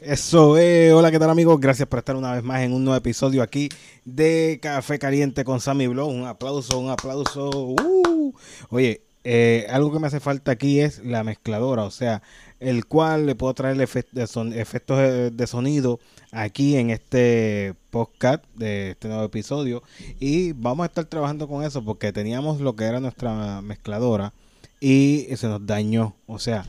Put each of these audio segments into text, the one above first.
Eso es, hola, ¿qué tal amigos? Gracias por estar una vez más en un nuevo episodio aquí de Café Caliente con Sammy Blog. Un aplauso, un aplauso. Uh. Oye, eh, algo que me hace falta aquí es la mezcladora, o sea, el cual le puedo traer efectos de sonido aquí en este podcast de este nuevo episodio. Y vamos a estar trabajando con eso porque teníamos lo que era nuestra mezcladora y se nos dañó, o sea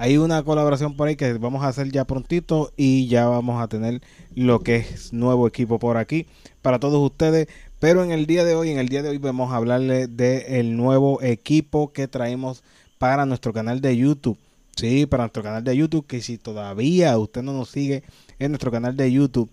hay una colaboración por ahí que vamos a hacer ya prontito y ya vamos a tener lo que es nuevo equipo por aquí para todos ustedes. Pero en el día de hoy, en el día de hoy vamos a hablarles del nuevo equipo que traemos para nuestro canal de YouTube. Sí, para nuestro canal de YouTube, que si todavía usted no nos sigue en nuestro canal de YouTube,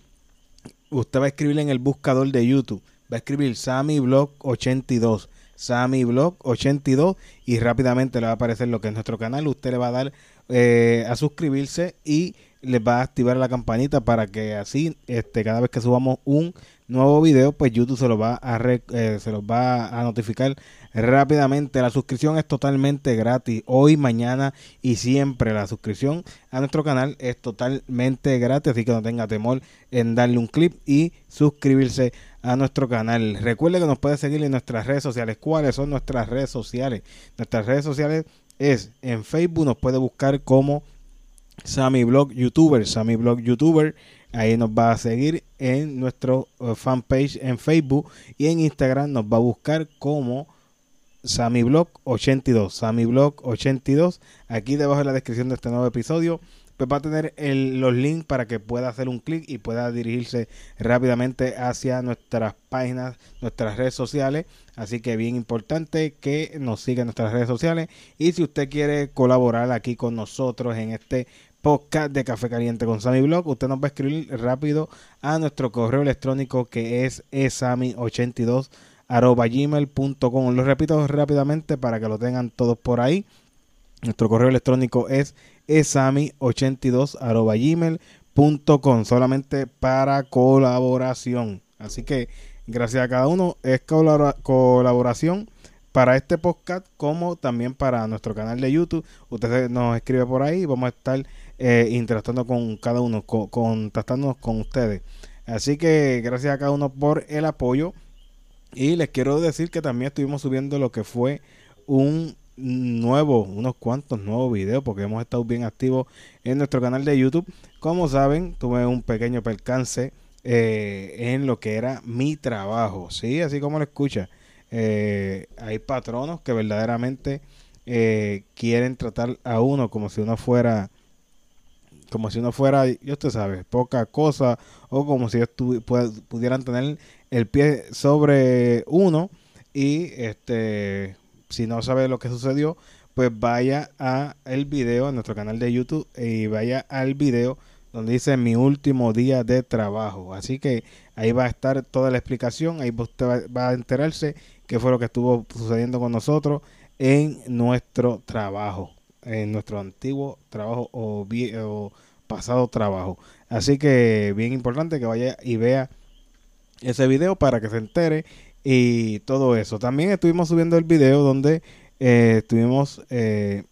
usted va a escribir en el buscador de YouTube, va a escribir Sammy Blog 82 Sammy Blog 82 y rápidamente le va a aparecer lo que es nuestro canal. Usted le va a dar eh, a suscribirse y les va a activar la campanita para que así este cada vez que subamos un nuevo video pues YouTube se lo va a eh, se los va a notificar rápidamente. La suscripción es totalmente gratis hoy mañana y siempre. La suscripción a nuestro canal es totalmente gratis así que no tenga temor en darle un clip y suscribirse a nuestro canal. Recuerde que nos puede seguir en nuestras redes sociales. Cuáles son nuestras redes sociales nuestras redes sociales es en Facebook, nos puede buscar como Sammy Blog YouTuber, Sammy Blog YouTuber. Ahí nos va a seguir en nuestro eh, fanpage en Facebook y en Instagram nos va a buscar como Sammy Blog 82, Sammy Blog 82. Aquí debajo de la descripción de este nuevo episodio pues va a tener los links para que pueda hacer un clic y pueda dirigirse rápidamente hacia nuestras páginas, nuestras redes sociales. Así que bien importante que nos siga en nuestras redes sociales. Y si usted quiere colaborar aquí con nosotros en este podcast de Café Caliente con Sammy usted nos va a escribir rápido a nuestro correo electrónico que es esami82 gmail.com. Lo repito rápidamente para que lo tengan todos por ahí. Nuestro correo electrónico es esami82.gmail.com solamente para colaboración. Así que gracias a cada uno es colaboración para este podcast como también para nuestro canal de YouTube. Usted nos escribe por ahí vamos a estar eh, interactuando con cada uno, contactándonos con ustedes. Así que gracias a cada uno por el apoyo. Y les quiero decir que también estuvimos subiendo lo que fue un nuevo unos cuantos nuevos videos, porque hemos estado bien activos en nuestro canal de YouTube. Como saben, tuve un pequeño percance eh, en lo que era mi trabajo, ¿sí? Así como lo escucha. Eh, hay patronos que verdaderamente eh, quieren tratar a uno como si uno fuera como si uno fuera, yo usted sabe, poca cosa, o como si pudieran tener el pie sobre uno y este si no sabe lo que sucedió, pues vaya a el video en nuestro canal de YouTube y vaya al video donde dice mi último día de trabajo. Así que ahí va a estar toda la explicación, ahí usted va, a enterarse qué fue lo que estuvo sucediendo con nosotros en nuestro trabajo, en nuestro antiguo trabajo o, pasado trabajo. Así que bien importante que vaya y vea ese video para que se entere y todo eso. También estuvimos subiendo el video donde eh, estuvimos eh,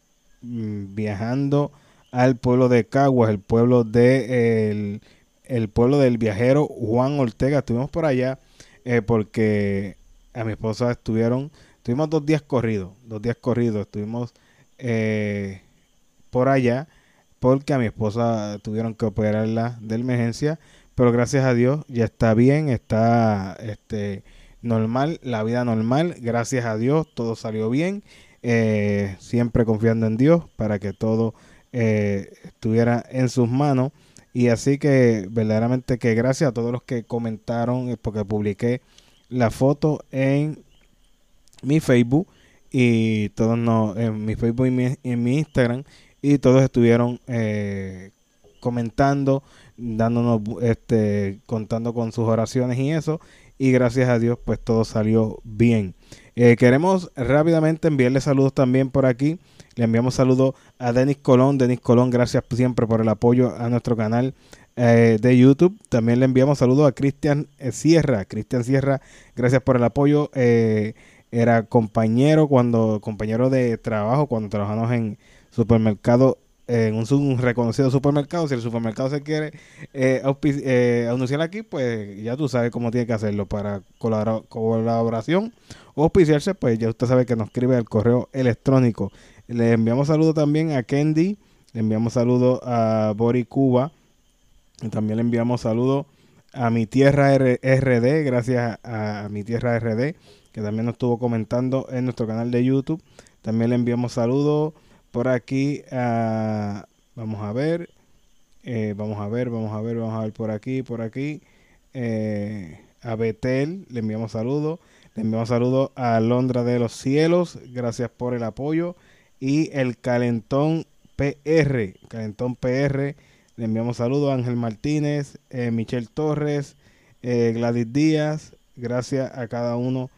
mm, viajando al pueblo de Caguas, el pueblo de el, pueblo del viajero Juan Ortega. Estuvimos por allá eh, porque a mi esposa estuvieron, tuvimos dos días corridos, dos días corridos, estuvimos por allá porque a mi esposa tuvieron que operarla de emergencia, pero gracias a Dios ya está bien, está este normal, la vida normal, gracias a Dios, todo salió bien, eh, siempre confiando en Dios para que todo eh, estuviera en sus manos. Y así que verdaderamente que gracias a todos los que comentaron, eh, porque publiqué la foto en mi Facebook y todos no, en mi Facebook y en mi Instagram y todos estuvieron comentando, dándonos, este, contando con sus oraciones y eso y gracias a Dios pues todo salió bien. Eh, queremos rápidamente enviarle saludos también por aquí. Le enviamos saludos a Denis Colón. Denis Colón, gracias siempre por el apoyo a nuestro canal eh, de YouTube. También le enviamos saludos a Cristian eh, Sierra. Cristian Sierra, gracias por el apoyo. Era compañero cuando compañero de trabajo cuando trabajamos en supermercado en un, reconocido supermercado. Si el supermercado se quiere eh, eh, anunciar aquí, pues ya tú sabes cómo tiene que hacerlo para colaboración o auspiciarse. Pues ya usted sabe que nos escribe al correo electrónico. Le enviamos saludos también a Kendi, le enviamos saludos a Bori Cuba, y también le enviamos saludos a mi tierra RD, gracias a, a mi tierra RD, que también nos estuvo comentando en nuestro canal de YouTube. También le enviamos saludos por aquí vamos a ver, eh, vamos a ver, vamos a ver, vamos a ver por aquí, por aquí. Eh, a Betel, le enviamos saludos. Le enviamos saludos a Londra de los Cielos, gracias por el apoyo. Y el Calentón PR, Calentón PR, le enviamos saludos a Ángel Martínez, eh, Michelle Torres, Gladys Díaz, gracias a cada uno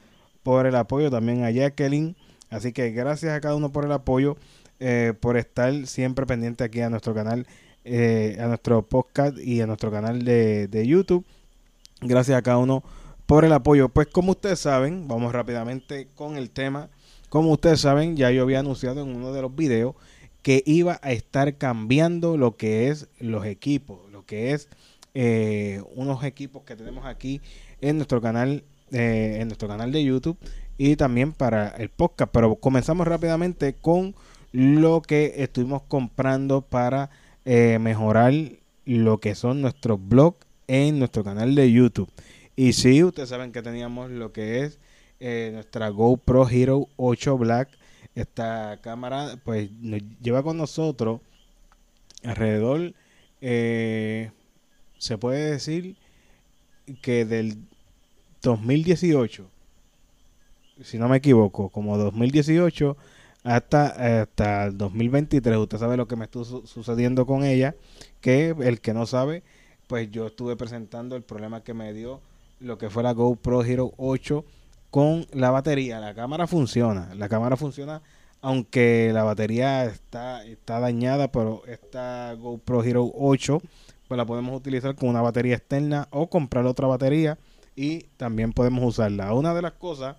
por el apoyo, también a Jacqueline. Así que gracias a cada uno por el apoyo. Eh, por estar siempre pendiente aquí a nuestro canal, eh, a nuestro podcast y a nuestro canal de, YouTube. Gracias a cada uno por el apoyo. Pues como ustedes saben, vamos rápidamente con el tema. Como ustedes saben, ya yo había anunciado en uno de los videos que iba a estar cambiando lo que es los equipos, lo que es eh, unos equipos que tenemos aquí en nuestro canal, en nuestro canal de YouTube y también para el podcast. Pero comenzamos rápidamente con lo que estuvimos comprando para eh, mejorar lo que son nuestros blogs en nuestro canal de YouTube. Y si ustedes saben que teníamos lo que es eh, nuestra GoPro Hero 8 Black. Esta cámara pues nos lleva con nosotros alrededor, eh, se puede decir que del 2018, si no me equivoco, como 2018 hasta, hasta el 2023. Usted sabe lo que me estuvo sucediendo con ella, que el que no sabe, pues yo estuve presentando el problema que me dio lo que fue la GoPro Hero 8 con la batería. La cámara funciona, la cámara funciona aunque la batería está, está dañada, pero esta GoPro Hero 8 pues la podemos utilizar con una batería externa o comprar otra batería y también podemos usarla. Una de las cosas,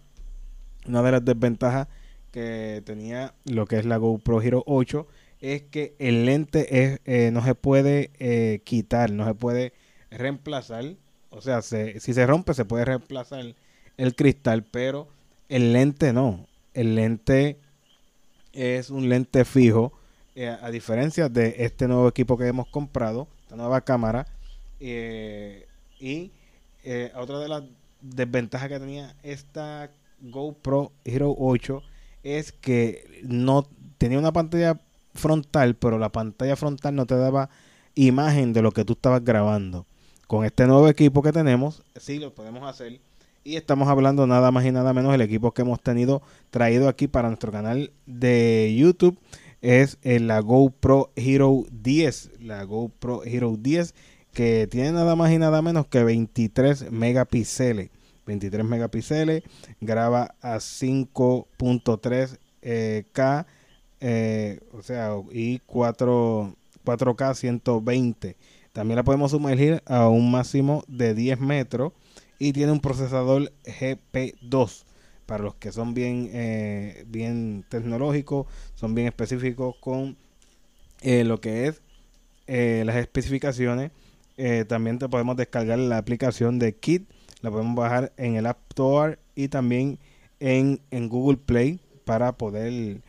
una de las desventajas que tenía lo que es la GoPro Hero 8 es que el lente es, eh, no se puede eh, quitar, no se puede reemplazar. O sea, si se rompe se puede reemplazar el cristal, pero el lente no. El lente es un lente fijo, eh, a diferencia de este nuevo equipo que hemos comprado, esta nueva cámara. y otra de las desventajas que tenía esta GoPro Hero 8 es que no tenía una pantalla frontal, pero la pantalla frontal no te daba imagen de lo que tú estabas grabando. Con este nuevo equipo que tenemos, sí lo podemos hacer. Y estamos hablando nada más y nada menos el equipo que hemos tenido traído aquí para nuestro canal de YouTube. Es la GoPro Hero 10. La GoPro Hero 10 que tiene nada más y nada menos que 23 megapíxeles. 23 megapíxeles, graba a 5.3 eh, eh, o sea, y 4, 4K 120. También la podemos sumergir a un máximo de 10 metros y tiene un procesador GP2 para los que son bien, eh, bien tecnológicos, son bien específicos con lo que es las especificaciones. También te podemos descargar la aplicación de Kit la podemos bajar en el App Store y también en, Google Play para poder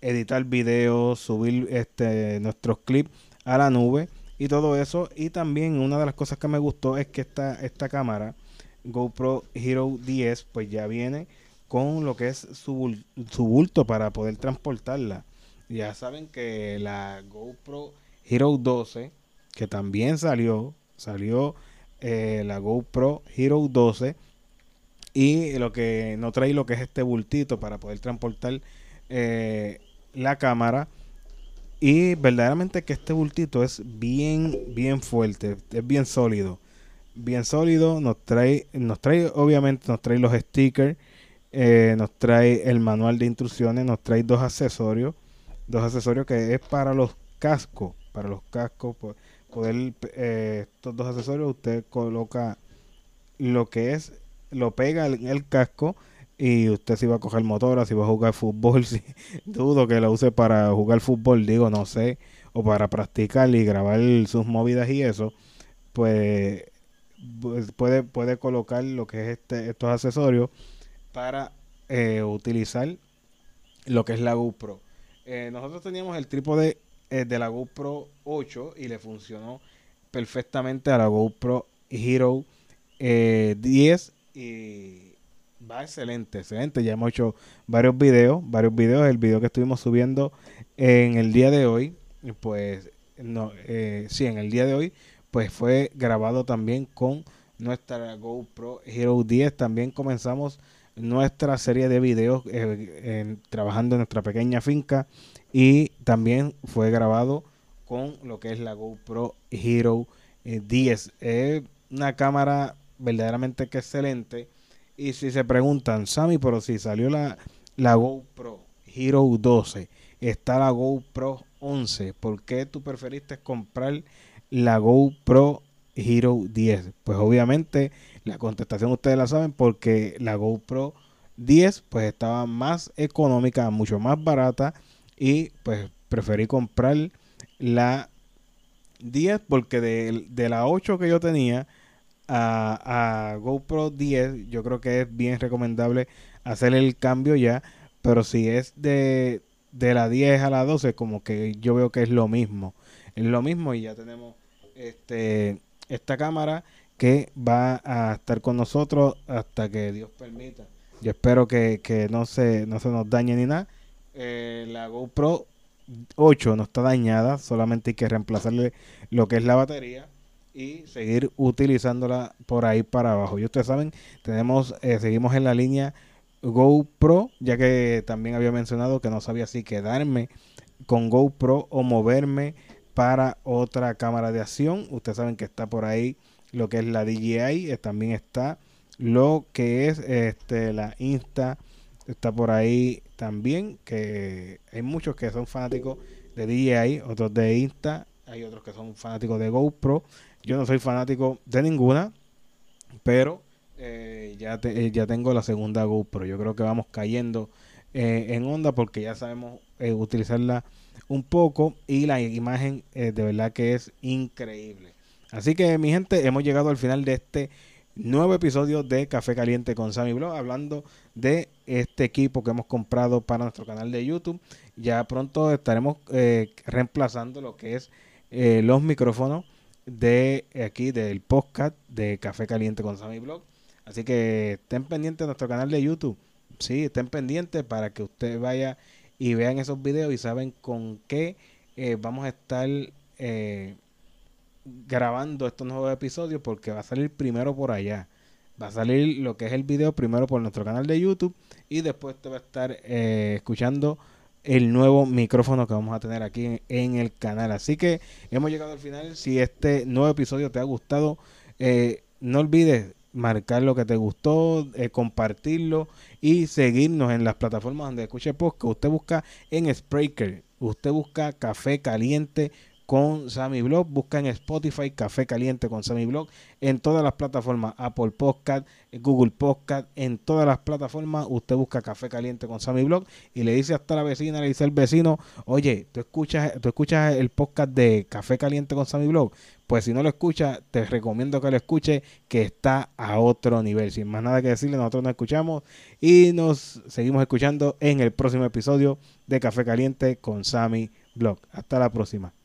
editar videos, subir este, nuestros clips a la nube y todo eso. Y también una de las cosas que me gustó es que esta, esta cámara GoPro Hero 10 pues ya viene con lo que es su, su bulto para poder transportarla. Ya saben que la GoPro Hero 12 que también salió, salió eh, la GoPro Hero 12 y lo que no trae lo que es este bultito para poder transportar eh, la cámara. Y verdaderamente que este bultito es bien bien fuerte es bien sólido. Bien sólido nos trae nos trae obviamente nos trae los stickers eh, nos trae el manual de instrucciones nos trae dos accesorios dos accesorios que es para los cascos para los cascos pues, poder eh, estos dos accesorios usted coloca lo que es lo pega en el casco y usted si va a coger motora si va a jugar fútbol dudo que lo use para jugar fútbol digo no sé o para practicar y grabar sus movidas y eso, pues, pues puede, puede colocar lo que es este, estos accesorios para eh, utilizar lo que es la GoPro. Eh, nosotros teníamos el trípode eh, de la GoPro 8 y le funcionó perfectamente a la GoPro Hero 10 y va excelente, excelente. Ya hemos hecho varios videos, varios videos. El video que estuvimos subiendo en el día de hoy, pues, no, eh, sí, en el día de hoy, pues fue grabado también con nuestra GoPro Hero 10. También comenzamos nuestra serie de videos eh, trabajando en nuestra pequeña finca y también fue grabado con lo que es la GoPro Hero 10. Eh, es una cámara verdaderamente que excelente y si se preguntan, Sammy, pero si salió la, la GoPro Hero 12, está la GoPro 11, ¿por qué tú preferiste comprar la GoPro Hero 10? Pues obviamente la contestación ustedes la saben porque la GoPro 10 pues estaba más económica, mucho más barata y pues preferí comprar la 10 porque de, de la 8 que yo tenía a, GoPro 10, yo creo que es bien recomendable hacer el cambio ya. Pero si es de, de la 10 a la 12, como que yo veo que es lo mismo. Es lo mismo y ya tenemos este esta cámara que va a estar con nosotros hasta que Dios permita. Yo espero que, no, se, no se nos dañe ni nada. Eh, la GoPro 8 no está dañada, solamente hay que reemplazarle lo que es la batería y seguir utilizándola por ahí para abajo. Y ustedes saben, tenemos, eh, seguimos en la línea GoPro, ya que también había mencionado que no sabía si quedarme con GoPro o moverme para otra cámara de acción. Ustedes saben que está por ahí lo que es la DJI, eh, también está lo que es este la Insta, está por ahí también, que hay muchos que son fanáticos de DJI, otros de Insta, hay otros que son fanáticos de GoPro yo no soy fanático de ninguna, pero eh, ya, eh, ya tengo la segunda GoPro. Yo creo que vamos cayendo en onda porque ya sabemos utilizarla un poco y la imagen de verdad que es increíble. Así que mi gente, hemos llegado al final de este nuevo episodio de Café Caliente con Sammy Blog, hablando de este equipo que hemos comprado para nuestro canal de YouTube. Ya pronto estaremos reemplazando lo que es los micrófonos de aquí del podcast de Café Caliente con Sammy Blog. Así que estén pendientes de nuestro canal de YouTube. Sí, estén pendientes para que usted vaya y vean esos videos y saben con qué eh, vamos a estar eh, grabando estos nuevos episodios porque va a salir primero por allá. Va a salir lo que es el video primero por nuestro canal de YouTube y después te va a estar eh, escuchando el nuevo micrófono que vamos a tener aquí en, el canal. Así que hemos llegado al final. Si este nuevo episodio te ha gustado, no olvides marcar lo que te gustó, eh, compartirlo y seguirnos en las plataformas donde escuche podcast. Usted busca en Spreaker, usted busca Café Caliente con Sammy Blog. Busca en Spotify Café Caliente con Sammy Blog. En todas las plataformas, Apple Podcast, Google Podcast, en todas las plataformas, usted busca Café Caliente con Sammy Blog y le dice hasta la vecina, le dice al vecino, oye, ¿tú escuchas, tú escuchas el podcast de Café Caliente con Sammy Blog? Pues si no lo escucha, te recomiendo que lo escuche, que está a otro nivel. Sin más nada que decirle, nosotros nos escuchamos y nos seguimos escuchando en el próximo episodio de Café Caliente con Sammy Blog. Hasta la próxima.